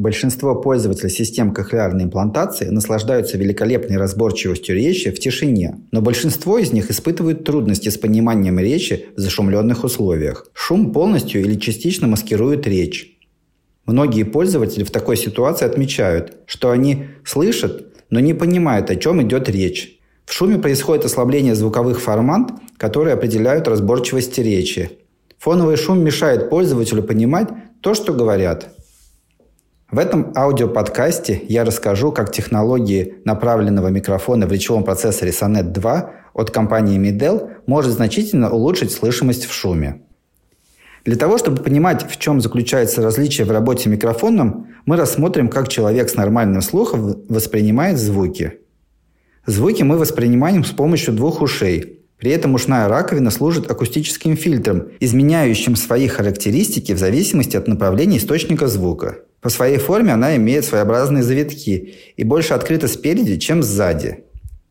Большинство пользователей систем кохлеарной имплантации наслаждаются великолепной разборчивостью речи в тишине, но большинство из них испытывают трудности с пониманием речи в зашумленных условиях. Шум полностью или частично маскирует речь. Многие пользователи в такой ситуации отмечают, что они слышат, но не понимают, о чем идет речь. В шуме происходит ослабление звуковых формат, которые определяют разборчивость речи. Фоновый шум мешает пользователю понимать то, что говорят. В этом аудиоподкасте я расскажу, как технологии направленного микрофона в речевом процессоре Sonet 2 от компании Midel может значительно улучшить слышимость в шуме. Для того, чтобы понимать, в чем заключается различие в работе микрофоном, мы рассмотрим, как человек с нормальным слухом воспринимает звуки. Звуки мы воспринимаем с помощью двух ушей. При этом ушная раковина служит акустическим фильтром, изменяющим свои характеристики в зависимости от направления источника звука. По своей форме она имеет своеобразные завитки и больше открыта спереди, чем сзади.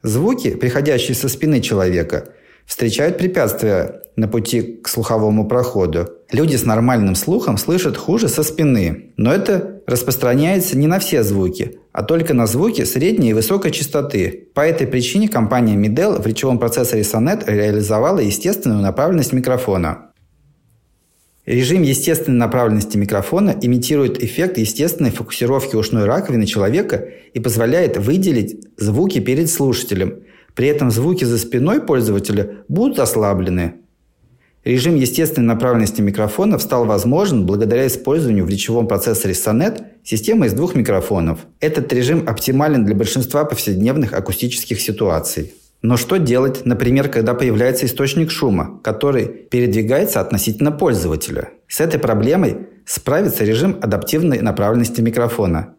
Звуки, приходящие со спины человека, встречают препятствия на пути к слуховому проходу. Люди с нормальным слухом слышат хуже со спины, но это распространяется не на все звуки, а только на звуки средней и высокой частоты. По этой причине компания Midel в речевом процессоре Sonet реализовала естественную направленность микрофона. Режим естественной направленности микрофона имитирует эффект естественной фокусировки ушной раковины человека и позволяет выделить звуки перед слушателем – при этом звуки за спиной пользователя будут ослаблены. Режим естественной направленности микрофонов стал возможен благодаря использованию в речевом процессоре Sonet системы из двух микрофонов. Этот режим оптимален для большинства повседневных акустических ситуаций. Но что делать, например, когда появляется источник шума, который передвигается относительно пользователя? С этой проблемой справится режим адаптивной направленности микрофона.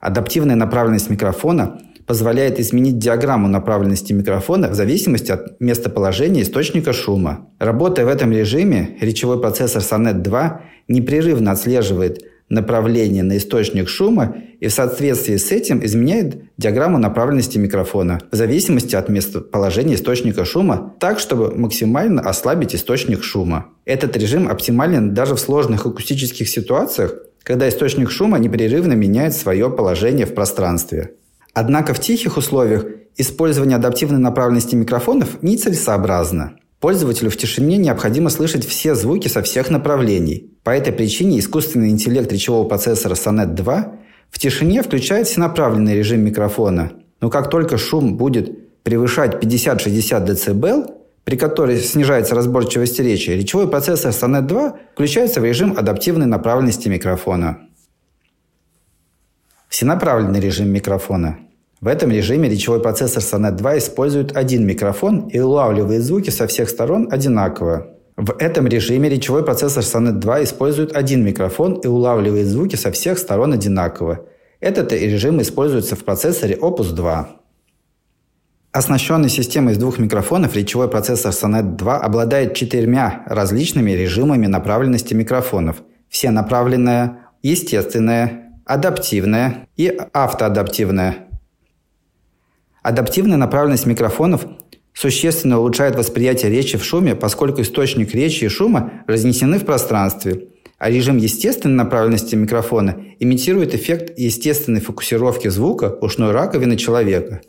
Адаптивная направленность микрофона позволяет изменить диаграмму направленности микрофона в зависимости от местоположения источника шума. Работая в этом режиме, речевой процессор Sonet 2 непрерывно отслеживает направление на источник шума и в соответствии с этим изменяет диаграмму направленности микрофона в зависимости от местоположения источника шума так, чтобы максимально ослабить источник шума. Этот режим оптимален даже в сложных акустических ситуациях, когда источник шума непрерывно меняет свое положение в пространстве. Однако в тихих условиях использование адаптивной направленности микрофонов нецелесообразно. Пользователю в тишине необходимо слышать все звуки со всех направлений. По этой причине искусственный интеллект речевого процессора Sonet 2 в тишине включает всенаправленный режим микрофона. Но как только шум будет превышать 50-60 дБ, при которой снижается разборчивость речи, речевой процессор Sonet 2 включается в режим адаптивной направленности микрофона. Всенаправленный режим микрофона. В этом режиме речевой процессор Sonet 2 использует один микрофон и улавливает звуки со всех сторон одинаково. В этом режиме речевой процессор Sonet 2 использует один микрофон и улавливает звуки со всех сторон одинаково. Этот режим используется в процессоре Opus 2. Оснащенный системой из двух микрофонов, речевой процессор Sonet 2 обладает четырьмя различными режимами направленности микрофонов. Все направленная, естественная, адаптивная и автоадаптивная. Адаптивная направленность микрофонов существенно улучшает восприятие речи в шуме, поскольку источник речи и шума разнесены в пространстве, а режим естественной направленности микрофона имитирует эффект естественной фокусировки звука ушной раковины человека.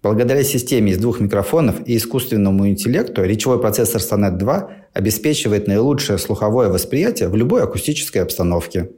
Благодаря системе из двух микрофонов и искусственному интеллекту речевой процессор Sonet 2 обеспечивает наилучшее слуховое восприятие в любой акустической обстановке.